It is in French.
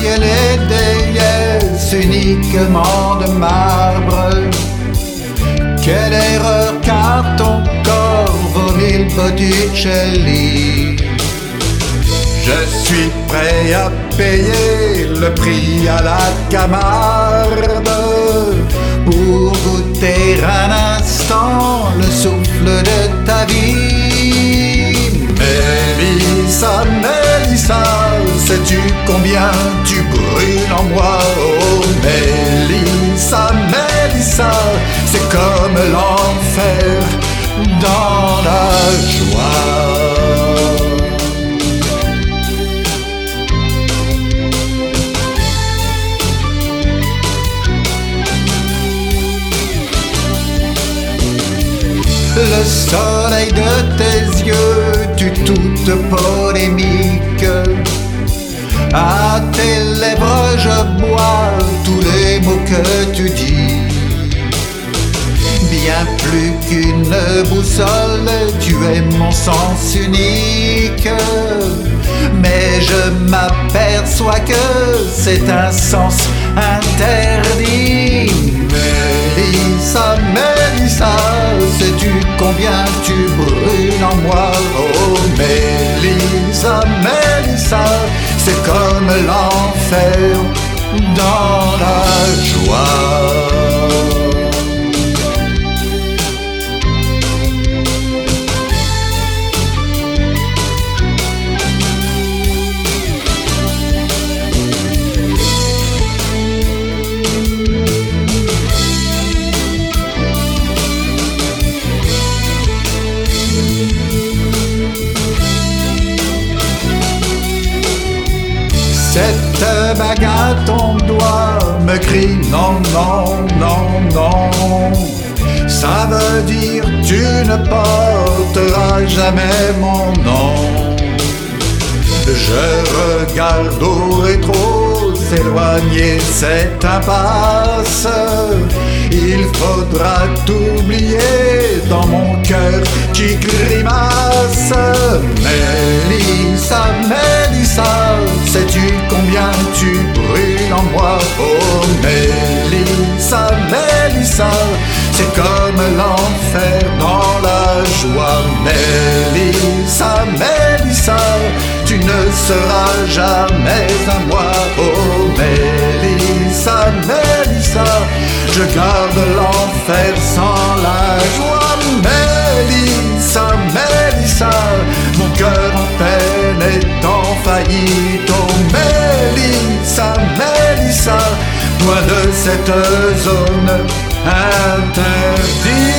les déesses uniquement de marbre. Quelle erreur car ton corps vaut mille Botticelli. Je suis prêt à payer le prix à la Camarde pour goûter un instant le souffle de ta vie. Mélissa, sais-tu combien tu brûles en moi? Oh, Mélissa, Mélissa, c'est comme l'enfer dans la joie. Le soleil de tes yeux tue toute polémique. Tu dis. Bien plus qu'une boussole, tu es mon sens unique. Mais je m'aperçois que c'est un sens interdit. Mélissa, Mélissa, sais-tu combien tu brûles en moi? Oh, Mélissa, Mélissa, c'est comme l'enfer dans la joie. Cette bague à ton doigt me crie non, non, non, non. Ça veut dire tu ne porteras jamais mon nom. Je regarde au rétro s'éloigner cette impasse. Il faudra t'oublier dans mon cœur qui grimace. C'est comme l'enfer dans la joie. Mélissa, Mélissa, tu ne seras jamais à moi. Oh, Mélissa, Mélissa, je garde l'enfer sans la joie. Mélissa, Mélissa, mon cœur en peine est en faillite. Oh, Mélissa, Mélissa, loin de cette zone Interdit